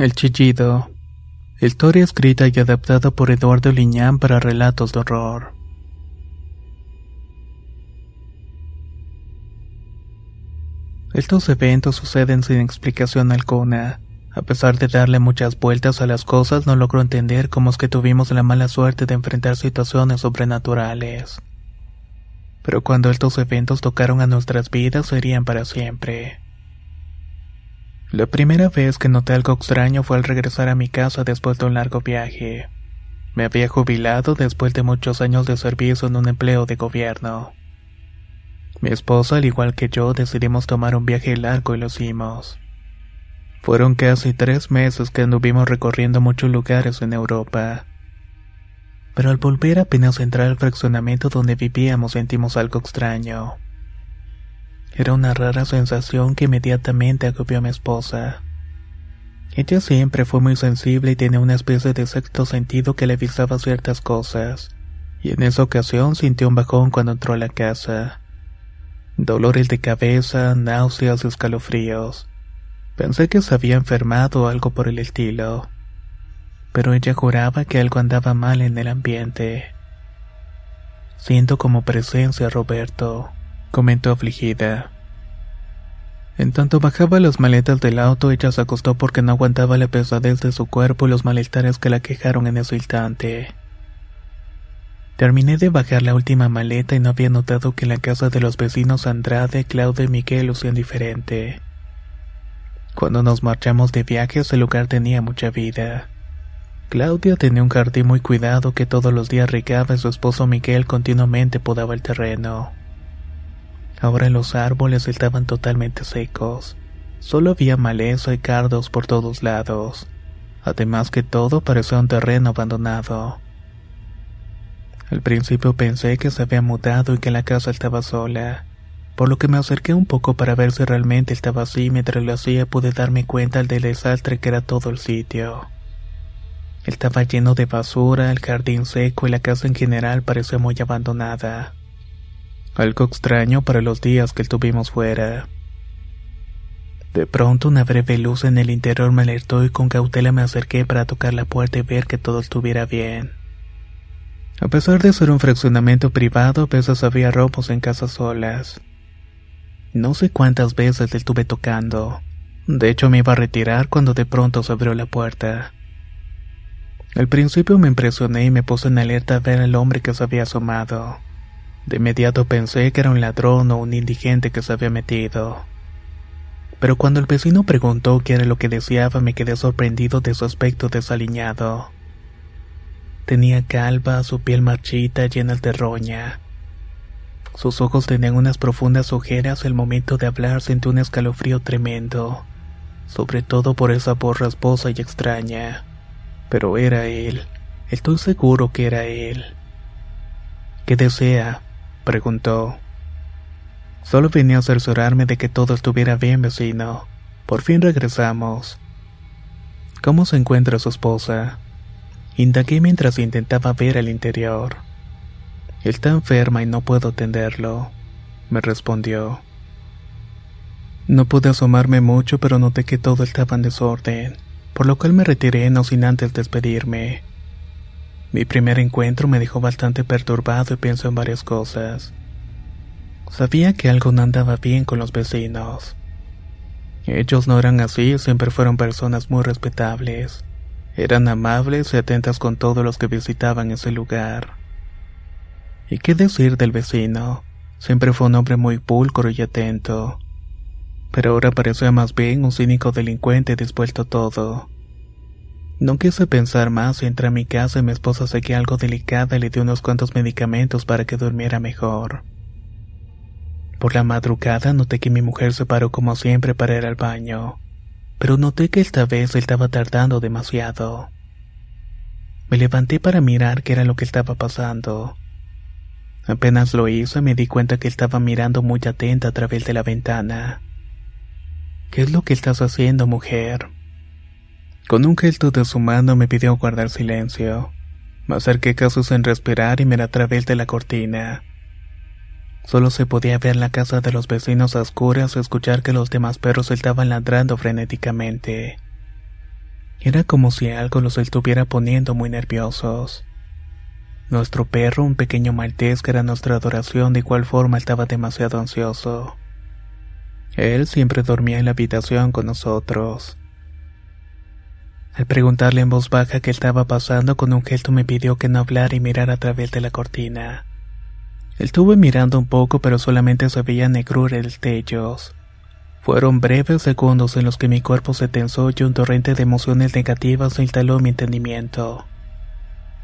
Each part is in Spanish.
El chillido. Historia escrita y adaptada por Eduardo Liñán para relatos de horror. Estos eventos suceden sin explicación alguna. A pesar de darle muchas vueltas a las cosas, no logro entender cómo es que tuvimos la mala suerte de enfrentar situaciones sobrenaturales. Pero cuando estos eventos tocaron a nuestras vidas, serían para siempre. La primera vez que noté algo extraño fue al regresar a mi casa después de un largo viaje. Me había jubilado después de muchos años de servicio en un empleo de gobierno. Mi esposa, al igual que yo, decidimos tomar un viaje largo y lo hicimos. Fueron casi tres meses que anduvimos recorriendo muchos lugares en Europa. Pero al volver apenas entrar al fraccionamiento donde vivíamos sentimos algo extraño. Era una rara sensación que inmediatamente agobió a mi esposa. Ella siempre fue muy sensible y tenía una especie de sexto sentido que le avisaba ciertas cosas, y en esa ocasión sintió un bajón cuando entró a la casa. Dolores de cabeza, náuseas y escalofríos. Pensé que se había enfermado o algo por el estilo. Pero ella juraba que algo andaba mal en el ambiente. Siento como presencia Roberto comentó afligida. En tanto bajaba las maletas del auto, ella se acostó porque no aguantaba la pesadez de su cuerpo y los malestares que la quejaron en ese instante. Terminé de bajar la última maleta y no había notado que en la casa de los vecinos Andrade, Claudia y Miguel lucían diferente. Cuando nos marchamos de viaje, ese lugar tenía mucha vida. Claudia tenía un jardín muy cuidado que todos los días regaba y su esposo Miguel continuamente podaba el terreno. Ahora los árboles estaban totalmente secos. Solo había maleza y cardos por todos lados. Además que todo parecía un terreno abandonado. Al principio pensé que se había mudado y que la casa estaba sola, por lo que me acerqué un poco para ver si realmente estaba así. Mientras lo hacía pude darme cuenta del desastre que era todo el sitio. Estaba lleno de basura, el jardín seco y la casa en general parecía muy abandonada. Algo extraño para los días que estuvimos fuera. De pronto una breve luz en el interior me alertó y con cautela me acerqué para tocar la puerta y ver que todo estuviera bien. A pesar de ser un fraccionamiento privado, a veces había robos en casas solas. No sé cuántas veces le estuve tocando. De hecho me iba a retirar cuando de pronto se abrió la puerta. Al principio me impresioné y me puse en alerta a ver al hombre que se había asomado. De inmediato pensé que era un ladrón o un indigente que se había metido. Pero cuando el vecino preguntó qué era lo que deseaba me quedé sorprendido de su aspecto desaliñado. Tenía calva, su piel marchita llena de roña. Sus ojos tenían unas profundas ojeras al momento de hablar sentí un escalofrío tremendo, sobre todo por esa voz rasposa y extraña. Pero era él, estoy seguro que era él. ¿Qué desea? Preguntó. Solo venía a cerciorarme de que todo estuviera bien, vecino. Por fin regresamos. ¿Cómo se encuentra su esposa? Indagué mientras intentaba ver el interior. Está enferma y no puedo atenderlo, me respondió. No pude asomarme mucho, pero noté que todo estaba en desorden, por lo cual me retiré no sin antes despedirme. Mi primer encuentro me dejó bastante perturbado y pienso en varias cosas. Sabía que algo no andaba bien con los vecinos. Ellos no eran así, siempre fueron personas muy respetables. Eran amables y atentas con todos los que visitaban ese lugar. ¿Y qué decir del vecino? Siempre fue un hombre muy pulcro y atento. Pero ahora parecía más bien un cínico delincuente dispuesto a todo. No quise pensar más y entré a mi casa y mi esposa seguía algo delicada y le di unos cuantos medicamentos para que durmiera mejor. Por la madrugada noté que mi mujer se paró como siempre para ir al baño, pero noté que esta vez él estaba tardando demasiado. Me levanté para mirar qué era lo que estaba pasando. Apenas lo hizo me di cuenta que estaba mirando muy atenta a través de la ventana. ¿Qué es lo que estás haciendo, mujer? Con un gesto de su mano me pidió guardar silencio. Me acerqué casos sin respirar y miré a través de la cortina. Solo se podía ver la casa de los vecinos a oscuras y escuchar que los demás perros estaban ladrando frenéticamente. Era como si algo los estuviera poniendo muy nerviosos. Nuestro perro, un pequeño maltés que era nuestra adoración, de igual forma estaba demasiado ansioso. Él siempre dormía en la habitación con nosotros. Al preguntarle en voz baja qué estaba pasando, con un gesto me pidió que no hablara y mirara a través de la cortina. Estuve mirando un poco, pero solamente se veía negrura en destellos. Fueron breves segundos en los que mi cuerpo se tensó y un torrente de emociones negativas se instaló en mi entendimiento.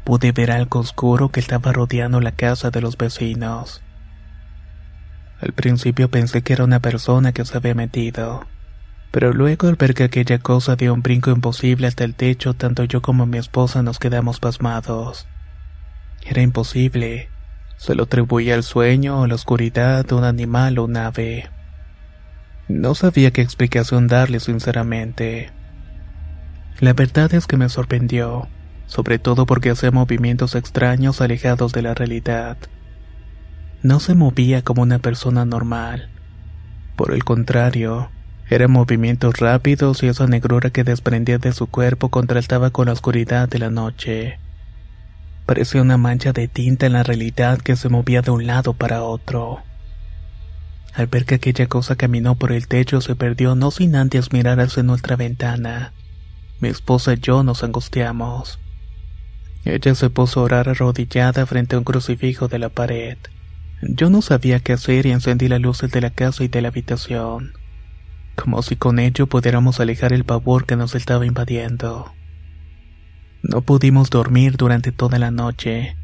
Pude ver algo oscuro que estaba rodeando la casa de los vecinos. Al principio pensé que era una persona que se había metido, pero luego al ver que aquella cosa dio un brinco imposible hasta el techo, tanto yo como mi esposa nos quedamos pasmados. Era imposible. Se lo atribuía al sueño o la oscuridad de un animal o un ave. No sabía qué explicación darle sinceramente. La verdad es que me sorprendió, sobre todo porque hacía movimientos extraños alejados de la realidad. No se movía como una persona normal. Por el contrario, eran movimientos rápidos y esa negrura que desprendía de su cuerpo contrastaba con la oscuridad de la noche. Parecía una mancha de tinta en la realidad que se movía de un lado para otro. Al ver que aquella cosa caminó por el techo se perdió no sin antes mirar hacia nuestra ventana. Mi esposa y yo nos angustiamos. Ella se puso a orar arrodillada frente a un crucifijo de la pared. Yo no sabía qué hacer y encendí las luces de la casa y de la habitación, como si con ello pudiéramos alejar el pavor que nos estaba invadiendo. No pudimos dormir durante toda la noche.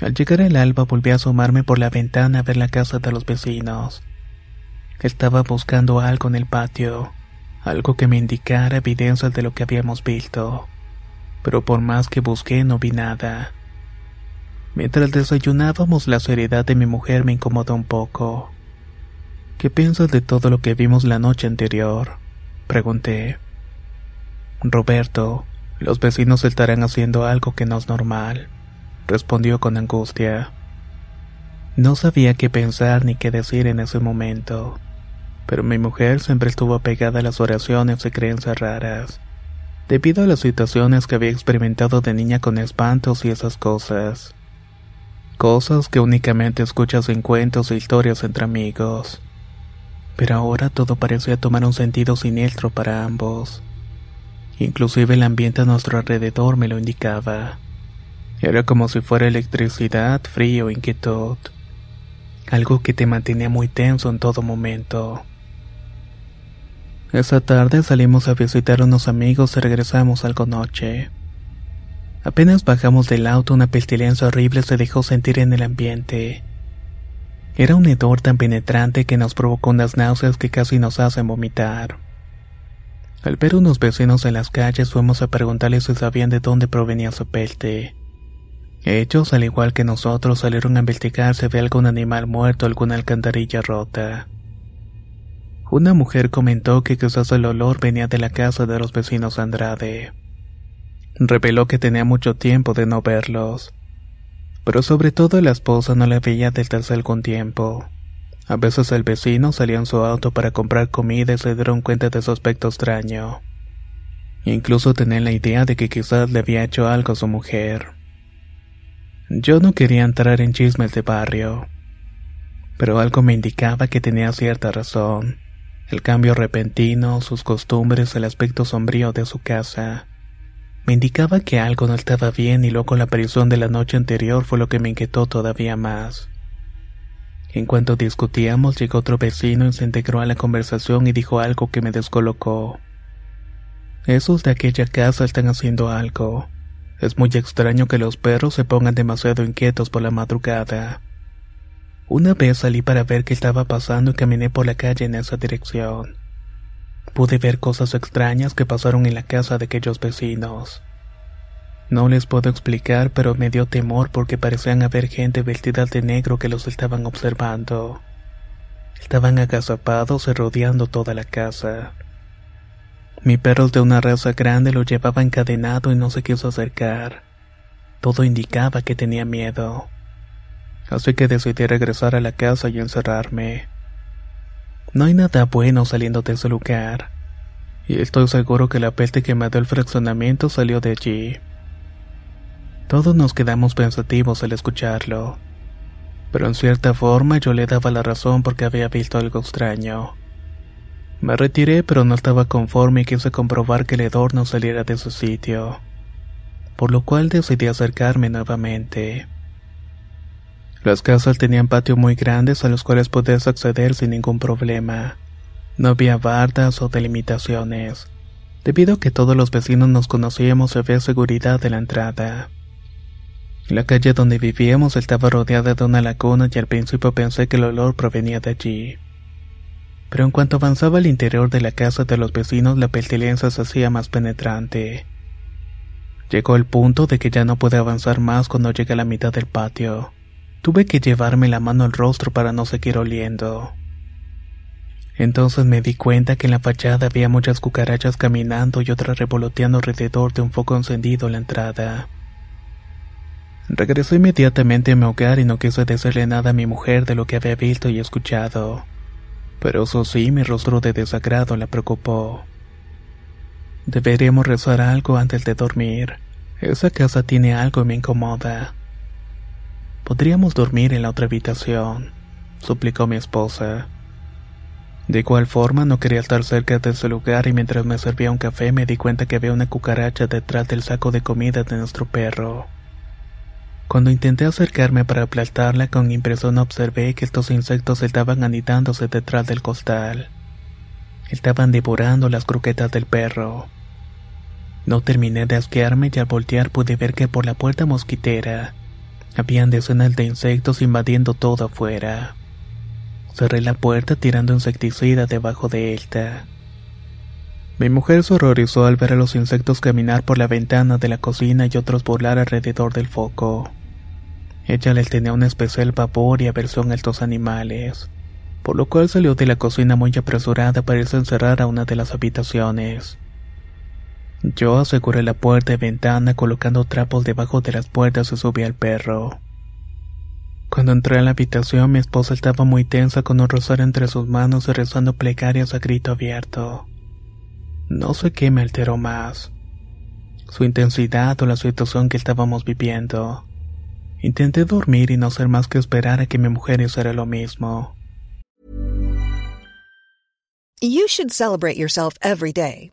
Al llegar el alba volví a asomarme por la ventana a ver la casa de los vecinos. Estaba buscando algo en el patio, algo que me indicara evidencias de lo que habíamos visto. Pero por más que busqué no vi nada. Mientras desayunábamos la seriedad de mi mujer me incomodó un poco. ¿Qué piensas de todo lo que vimos la noche anterior? Pregunté. Roberto, los vecinos estarán haciendo algo que no es normal, respondió con angustia. No sabía qué pensar ni qué decir en ese momento, pero mi mujer siempre estuvo apegada a las oraciones y creencias raras, debido a las situaciones que había experimentado de niña con espantos y esas cosas. Cosas que únicamente escuchas en cuentos e historias entre amigos. Pero ahora todo parecía tomar un sentido siniestro para ambos. Inclusive el ambiente a nuestro alrededor me lo indicaba. Era como si fuera electricidad, frío, inquietud. Algo que te mantenía muy tenso en todo momento. Esa tarde salimos a visitar a unos amigos y regresamos algo noche. Apenas bajamos del auto una pestilencia horrible se dejó sentir en el ambiente. Era un hedor tan penetrante que nos provocó unas náuseas que casi nos hacen vomitar. Al ver unos vecinos en las calles fuimos a preguntarles si sabían de dónde provenía su peste. Ellos, al igual que nosotros, salieron a investigar si había algún animal muerto o alguna alcantarilla rota. Una mujer comentó que quizás el olor venía de la casa de los vecinos Andrade. Reveló que tenía mucho tiempo de no verlos, pero sobre todo la esposa no la veía desde hace algún tiempo. A veces el vecino salía en su auto para comprar comida y se dieron cuenta de su aspecto extraño. Incluso tenían la idea de que quizás le había hecho algo a su mujer. Yo no quería entrar en chismes de barrio. Pero algo me indicaba que tenía cierta razón. El cambio repentino, sus costumbres, el aspecto sombrío de su casa. Me indicaba que algo no estaba bien y luego la aparición de la noche anterior fue lo que me inquietó todavía más. En cuanto discutíamos, llegó otro vecino y se integró a la conversación y dijo algo que me descolocó. Esos de aquella casa están haciendo algo. Es muy extraño que los perros se pongan demasiado inquietos por la madrugada. Una vez salí para ver qué estaba pasando y caminé por la calle en esa dirección. Pude ver cosas extrañas que pasaron en la casa de aquellos vecinos. No les puedo explicar, pero me dio temor porque parecían haber gente vestida de negro que los estaban observando. Estaban agazapados y rodeando toda la casa. Mi perro de una raza grande lo llevaba encadenado y no se quiso acercar. Todo indicaba que tenía miedo. Así que decidí regresar a la casa y encerrarme. No hay nada bueno saliendo de ese lugar. Y estoy seguro que la peste que me dio el fraccionamiento salió de allí. Todos nos quedamos pensativos al escucharlo. Pero en cierta forma yo le daba la razón porque había visto algo extraño. Me retiré pero no estaba conforme y quise comprobar que el hedor no saliera de su sitio, por lo cual decidí acercarme nuevamente. Las casas tenían patios muy grandes a los cuales podías acceder sin ningún problema. No había bardas o delimitaciones, debido a que todos los vecinos nos conocíamos había seguridad de la entrada. La calle donde vivíamos estaba rodeada de una laguna y al principio pensé que el olor provenía de allí pero en cuanto avanzaba al interior de la casa de los vecinos la pestilencia se hacía más penetrante. Llegó el punto de que ya no pude avanzar más cuando llegué a la mitad del patio. Tuve que llevarme la mano al rostro para no seguir oliendo. Entonces me di cuenta que en la fachada había muchas cucarachas caminando y otras revoloteando alrededor de un foco encendido en la entrada. Regresé inmediatamente a mi hogar y no quise decirle nada a mi mujer de lo que había visto y escuchado. Pero eso sí, mi rostro de desagrado la preocupó. Deberíamos rezar algo antes de dormir. Esa casa tiene algo y me incomoda. Podríamos dormir en la otra habitación, suplicó mi esposa. De igual forma no quería estar cerca de ese lugar y mientras me servía un café me di cuenta que había una cucaracha detrás del saco de comida de nuestro perro. Cuando intenté acercarme para aplastarla con impresión observé que estos insectos estaban anidándose detrás del costal. Estaban devorando las croquetas del perro. No terminé de asquearme y al voltear pude ver que por la puerta mosquitera habían decenas de insectos invadiendo todo afuera. Cerré la puerta tirando insecticida debajo de esta. Mi mujer se horrorizó al ver a los insectos caminar por la ventana de la cocina y otros volar alrededor del foco. Ella les tenía un especial pavor y aversión a estos animales, por lo cual salió de la cocina muy apresurada para irse a encerrar a una de las habitaciones. Yo aseguré la puerta y ventana colocando trapos debajo de las puertas y subí al perro. Cuando entré a la habitación mi esposa estaba muy tensa con un rosario entre sus manos y rezando plegarias a grito abierto. No sé qué me alteró más, su intensidad o la situación que estábamos viviendo. Intenté dormir y no ser más que esperar a que mi mujer hiciera lo mismo. You should celebrate yourself every day,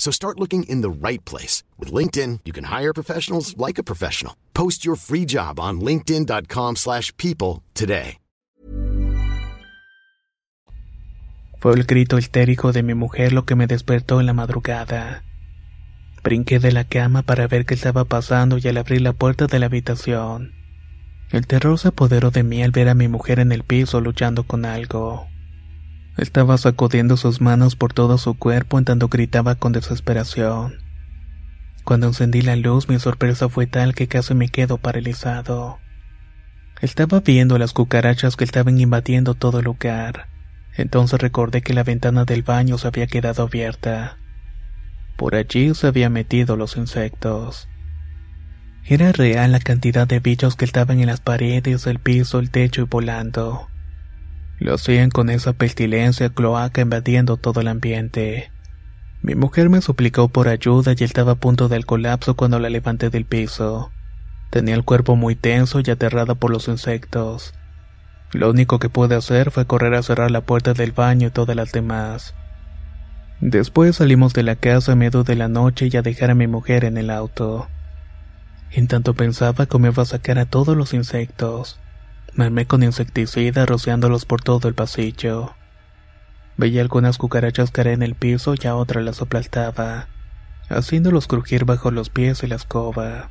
So start looking in the right place. With LinkedIn, you can hire professionals like a professional. Post your free job on linkedin.com slash people today. Fue el grito histérico de mi mujer lo que me despertó en la madrugada. Brinqué de la cama para ver qué estaba pasando y al abrir la puerta de la habitación. El terror se apoderó de mí al ver a mi mujer en el piso luchando con algo. Estaba sacudiendo sus manos por todo su cuerpo en tanto gritaba con desesperación. Cuando encendí la luz mi sorpresa fue tal que casi me quedo paralizado. Estaba viendo las cucarachas que estaban invadiendo todo el lugar. Entonces recordé que la ventana del baño se había quedado abierta. Por allí se habían metido los insectos. Era real la cantidad de bichos que estaban en las paredes, el piso, el techo y volando. Lo hacían con esa pestilencia cloaca invadiendo todo el ambiente. Mi mujer me suplicó por ayuda y estaba a punto del colapso cuando la levanté del piso. Tenía el cuerpo muy tenso y aterrada por los insectos. Lo único que pude hacer fue correr a cerrar la puerta del baño y todas las demás. Después salimos de la casa a medio de la noche y a dejar a mi mujer en el auto. En tanto pensaba cómo iba a sacar a todos los insectos. Me con insecticida rociándolos por todo el pasillo. Veía algunas cucarachas caer en el piso y a otras las aplastaba, haciéndolos crujir bajo los pies y la escoba.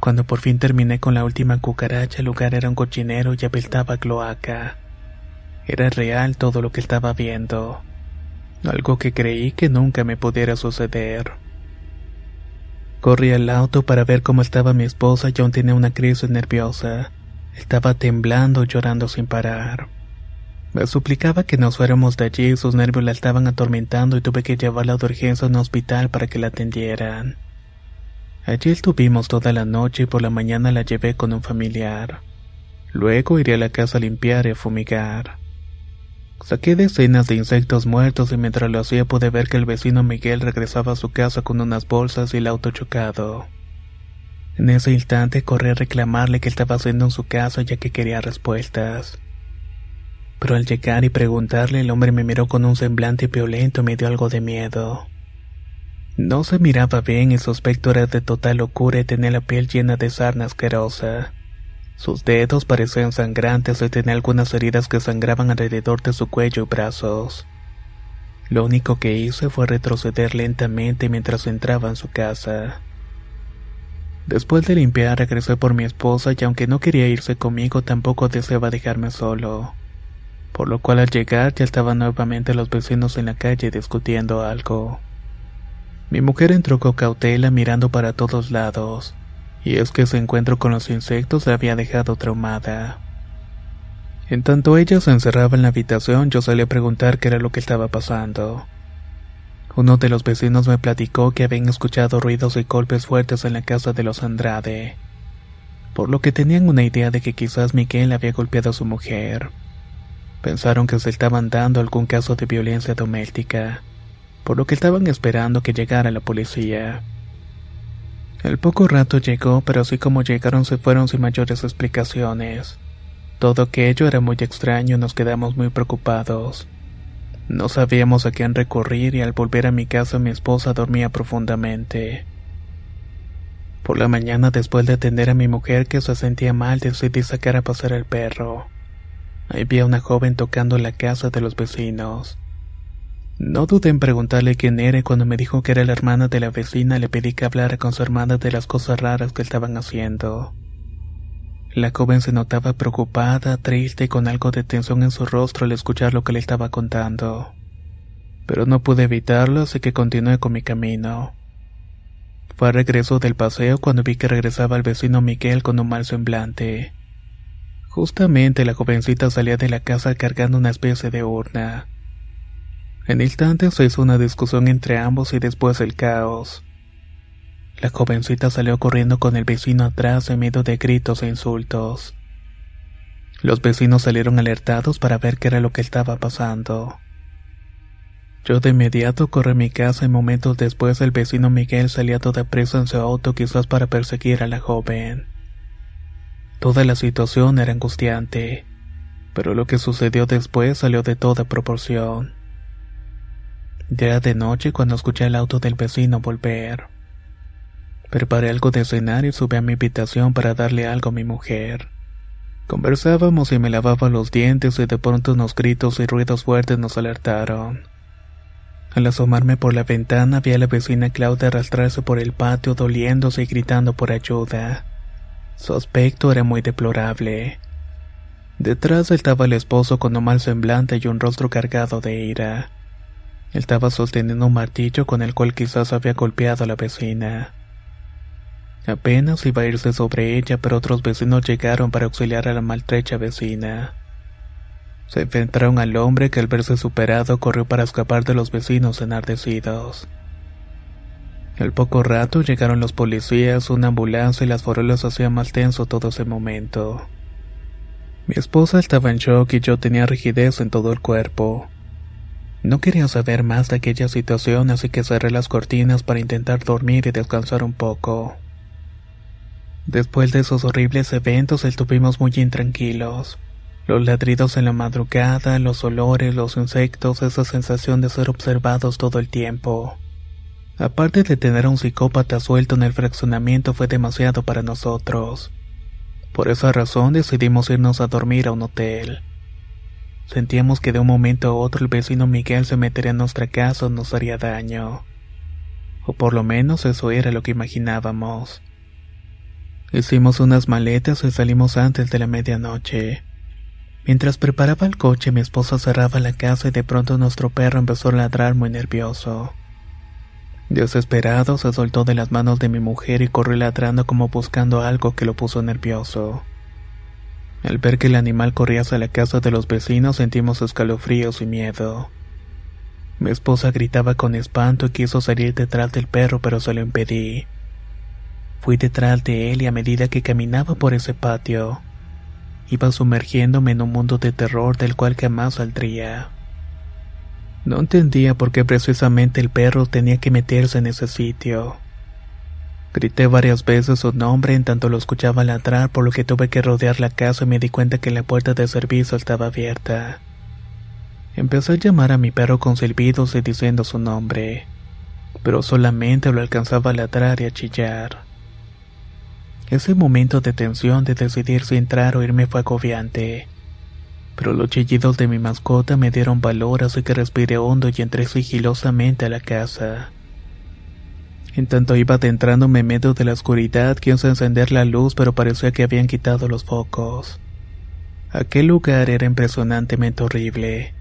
Cuando por fin terminé con la última cucaracha, el lugar era un cochinero y apestaba cloaca. Era real todo lo que estaba viendo. Algo que creí que nunca me pudiera suceder. Corrí al auto para ver cómo estaba mi esposa y aún tenía una crisis nerviosa. Estaba temblando llorando sin parar. Me suplicaba que nos fuéramos de allí sus nervios la estaban atormentando y tuve que llevarla de urgencia a un hospital para que la atendieran. Allí estuvimos toda la noche y por la mañana la llevé con un familiar. Luego iré a la casa a limpiar y a fumigar. Saqué decenas de insectos muertos y mientras lo hacía pude ver que el vecino Miguel regresaba a su casa con unas bolsas y el auto chocado. En ese instante corrí a reclamarle qué estaba haciendo en su casa ya que quería respuestas. Pero al llegar y preguntarle el hombre me miró con un semblante violento y me dio algo de miedo. No se miraba bien y su aspecto era de total locura y tenía la piel llena de sarna asquerosa. Sus dedos parecían sangrantes y tenía algunas heridas que sangraban alrededor de su cuello y brazos. Lo único que hice fue retroceder lentamente mientras entraba en su casa. Después de limpiar regresé por mi esposa y aunque no quería irse conmigo tampoco deseaba dejarme solo. Por lo cual al llegar ya estaban nuevamente los vecinos en la calle discutiendo algo. Mi mujer entró con cautela mirando para todos lados, y es que ese encuentro con los insectos la había dejado traumada. En tanto ella se encerraba en la habitación, yo salí a preguntar qué era lo que estaba pasando. Uno de los vecinos me platicó que habían escuchado ruidos y golpes fuertes en la casa de los Andrade, por lo que tenían una idea de que quizás Miguel había golpeado a su mujer. Pensaron que se estaban dando algún caso de violencia doméstica por lo que estaban esperando que llegara la policía. El poco rato llegó, pero así como llegaron se fueron sin mayores explicaciones. Todo aquello era muy extraño y nos quedamos muy preocupados. No sabíamos a quién recurrir y al volver a mi casa mi esposa dormía profundamente. Por la mañana después de atender a mi mujer que se sentía mal decidí sacar a pasar el perro. Ahí vi a una joven tocando la casa de los vecinos. No dudé en preguntarle quién era y cuando me dijo que era la hermana de la vecina le pedí que hablara con su hermana de las cosas raras que estaban haciendo. La joven se notaba preocupada, triste y con algo de tensión en su rostro al escuchar lo que le estaba contando. Pero no pude evitarlo, así que continué con mi camino. Fue a regreso del paseo cuando vi que regresaba el vecino Miguel con un mal semblante. Justamente la jovencita salía de la casa cargando una especie de urna. En instantes se hizo una discusión entre ambos y después el caos. La jovencita salió corriendo con el vecino atrás en medio de gritos e insultos. Los vecinos salieron alertados para ver qué era lo que estaba pasando. Yo de inmediato corrí a mi casa y momentos después el vecino Miguel salía toda presa en su auto quizás para perseguir a la joven. Toda la situación era angustiante, pero lo que sucedió después salió de toda proporción. Ya de noche cuando escuché el auto del vecino volver. Preparé algo de cenar y subí a mi habitación para darle algo a mi mujer. Conversábamos y me lavaba los dientes y de pronto unos gritos y ruidos fuertes nos alertaron. Al asomarme por la ventana vi a la vecina Claudia arrastrarse por el patio doliéndose y gritando por ayuda. Su aspecto era muy deplorable. Detrás estaba el esposo con un mal semblante y un rostro cargado de ira. Él estaba sosteniendo un martillo con el cual quizás había golpeado a la vecina. Apenas iba a irse sobre ella, pero otros vecinos llegaron para auxiliar a la maltrecha vecina. Se enfrentaron al hombre que al verse superado corrió para escapar de los vecinos enardecidos. Al poco rato llegaron los policías, una ambulancia y las farolas hacían más tenso todo ese momento. Mi esposa estaba en shock y yo tenía rigidez en todo el cuerpo. No quería saber más de aquella situación, así que cerré las cortinas para intentar dormir y descansar un poco. Después de esos horribles eventos estuvimos muy intranquilos. Los ladridos en la madrugada, los olores, los insectos, esa sensación de ser observados todo el tiempo. Aparte de tener a un psicópata suelto en el fraccionamiento fue demasiado para nosotros. Por esa razón decidimos irnos a dormir a un hotel. Sentíamos que de un momento a otro el vecino Miguel se metería en nuestra casa o nos haría daño. O por lo menos eso era lo que imaginábamos. Hicimos unas maletas y salimos antes de la medianoche. Mientras preparaba el coche, mi esposa cerraba la casa y de pronto nuestro perro empezó a ladrar muy nervioso. Desesperado, se soltó de las manos de mi mujer y corrió ladrando como buscando algo que lo puso nervioso. Al ver que el animal corría hacia la casa de los vecinos, sentimos escalofríos y miedo. Mi esposa gritaba con espanto y quiso salir detrás del perro, pero se lo impedí. Fui detrás de él y a medida que caminaba por ese patio, iba sumergiéndome en un mundo de terror del cual jamás saldría. No entendía por qué precisamente el perro tenía que meterse en ese sitio. Grité varias veces su nombre en tanto lo escuchaba ladrar, por lo que tuve que rodear la casa y me di cuenta que la puerta de servicio estaba abierta. Empecé a llamar a mi perro con silbidos y diciendo su nombre, pero solamente lo alcanzaba a ladrar y a chillar. Ese momento de tensión de decidir si entrar o irme fue agobiante pero los chillidos de mi mascota me dieron valor así que respiré hondo y entré sigilosamente a la casa. En tanto iba adentrándome en medio de la oscuridad, quise encender la luz pero parecía que habían quitado los focos. Aquel lugar era impresionantemente horrible.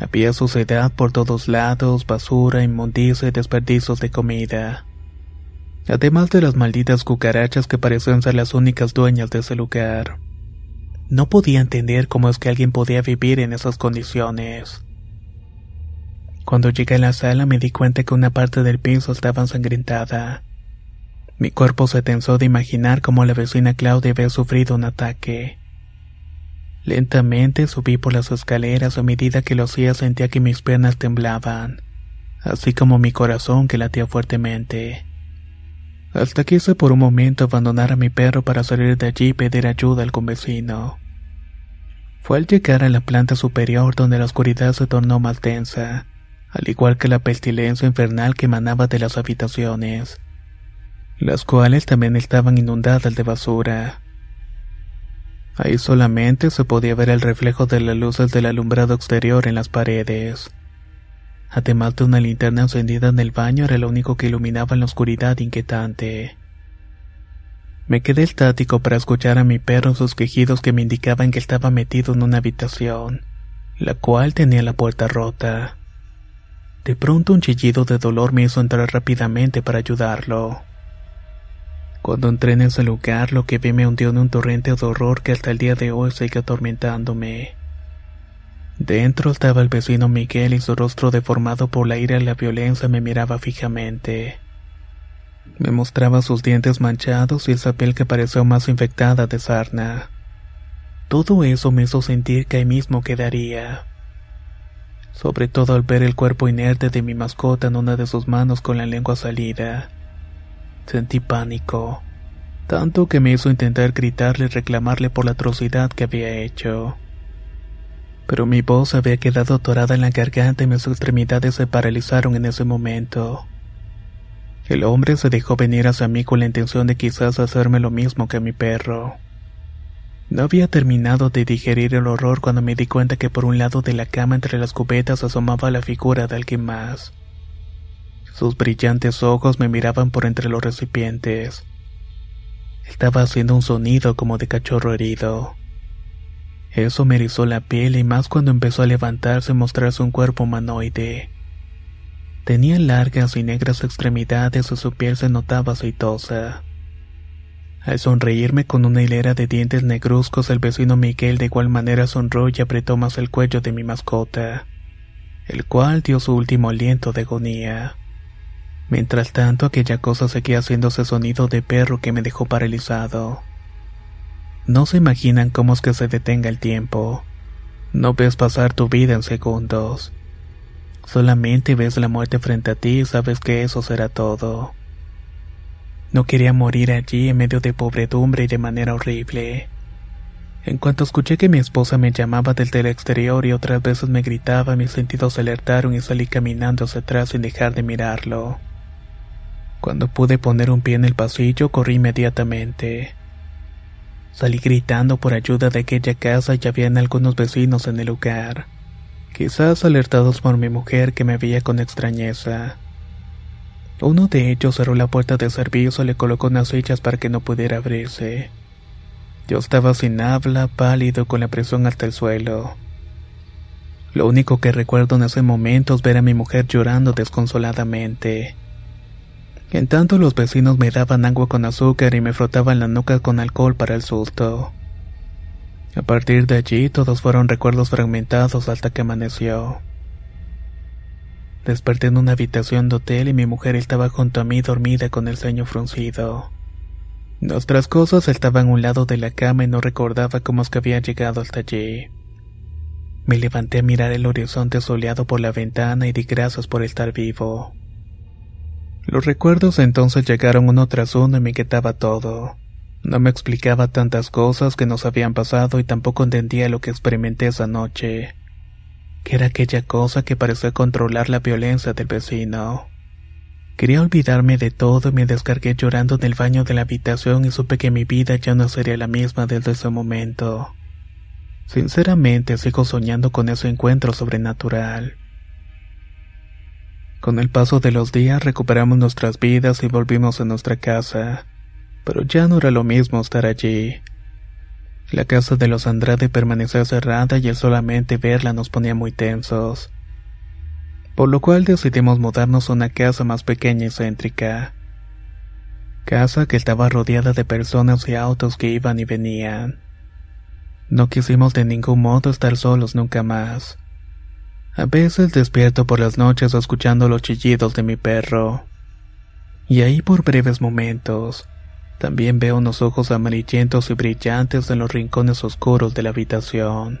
Había suciedad por todos lados, basura, inmundicia y desperdicios de comida. Además de las malditas cucarachas que parecían ser las únicas dueñas de ese lugar. No podía entender cómo es que alguien podía vivir en esas condiciones. Cuando llegué a la sala me di cuenta que una parte del piso estaba ensangrentada. Mi cuerpo se tensó de imaginar cómo la vecina Claudia había sufrido un ataque. Lentamente subí por las escaleras a medida que lo hacía sentía que mis piernas temblaban, así como mi corazón que latía fuertemente. Hasta quise por un momento abandonar a mi perro para salir de allí y pedir ayuda al convecino. Fue al llegar a la planta superior donde la oscuridad se tornó más densa, al igual que la pestilencia infernal que emanaba de las habitaciones, las cuales también estaban inundadas de basura. Ahí solamente se podía ver el reflejo de las luces del alumbrado exterior en las paredes. Además de una linterna encendida en el baño era lo único que iluminaba en la oscuridad inquietante. Me quedé estático para escuchar a mi perro sus quejidos que me indicaban que estaba metido en una habitación, la cual tenía la puerta rota. De pronto un chillido de dolor me hizo entrar rápidamente para ayudarlo. Cuando entré en ese lugar, lo que vi me hundió en un torrente de horror que hasta el día de hoy sigue atormentándome. Dentro estaba el vecino Miguel y su rostro deformado por la ira y la violencia me miraba fijamente. Me mostraba sus dientes manchados y esa piel que parecía más infectada de sarna. Todo eso me hizo sentir que ahí mismo quedaría. Sobre todo al ver el cuerpo inerte de mi mascota en una de sus manos con la lengua salida. Sentí pánico, tanto que me hizo intentar gritarle y reclamarle por la atrocidad que había hecho. Pero mi voz había quedado atorada en la garganta y mis extremidades se paralizaron en ese momento. El hombre se dejó venir hacia mí con la intención de quizás hacerme lo mismo que a mi perro. No había terminado de digerir el horror cuando me di cuenta que por un lado de la cama entre las cubetas asomaba la figura de alguien más. Sus brillantes ojos me miraban por entre los recipientes. Estaba haciendo un sonido como de cachorro herido. Eso me erizó la piel y más cuando empezó a levantarse y mostrarse un cuerpo humanoide. Tenía largas y negras extremidades y su piel se notaba aceitosa. Al sonreírme con una hilera de dientes negruzcos, el vecino Miguel de igual manera sonrió y apretó más el cuello de mi mascota, el cual dio su último aliento de agonía. Mientras tanto, aquella cosa seguía haciéndose sonido de perro que me dejó paralizado. No se imaginan cómo es que se detenga el tiempo. No ves pasar tu vida en segundos. Solamente ves la muerte frente a ti y sabes que eso será todo. No quería morir allí en medio de pobredumbre y de manera horrible. En cuanto escuché que mi esposa me llamaba desde el exterior y otras veces me gritaba, mis sentidos se alertaron y salí caminando hacia atrás sin dejar de mirarlo. Cuando pude poner un pie en el pasillo, corrí inmediatamente. Salí gritando por ayuda de aquella casa y habían algunos vecinos en el lugar, quizás alertados por mi mujer que me veía con extrañeza. Uno de ellos cerró la puerta de servicio y le colocó unas sillas para que no pudiera abrirse. Yo estaba sin habla, pálido, con la presión hasta el suelo. Lo único que recuerdo en ese momento es ver a mi mujer llorando desconsoladamente. En tanto los vecinos me daban agua con azúcar y me frotaban la nuca con alcohol para el susto. A partir de allí todos fueron recuerdos fragmentados hasta que amaneció. Desperté en una habitación de hotel y mi mujer estaba junto a mí dormida con el ceño fruncido. Nuestras cosas estaban a un lado de la cama y no recordaba cómo es que había llegado hasta allí. Me levanté a mirar el horizonte soleado por la ventana y di gracias por estar vivo. Los recuerdos entonces llegaron uno tras uno y me quitaba todo. No me explicaba tantas cosas que nos habían pasado y tampoco entendía lo que experimenté esa noche que era aquella cosa que parecía controlar la violencia del vecino. Quería olvidarme de todo y me descargué llorando en el baño de la habitación y supe que mi vida ya no sería la misma desde ese momento. Sinceramente sigo soñando con ese encuentro sobrenatural. Con el paso de los días recuperamos nuestras vidas y volvimos a nuestra casa, pero ya no era lo mismo estar allí. La casa de los Andrade permanecía cerrada y el solamente verla nos ponía muy tensos. Por lo cual decidimos mudarnos a una casa más pequeña y céntrica. Casa que estaba rodeada de personas y autos que iban y venían. No quisimos de ningún modo estar solos nunca más. A veces despierto por las noches escuchando los chillidos de mi perro. Y ahí por breves momentos, también veo unos ojos amarillentos y brillantes en los rincones oscuros de la habitación.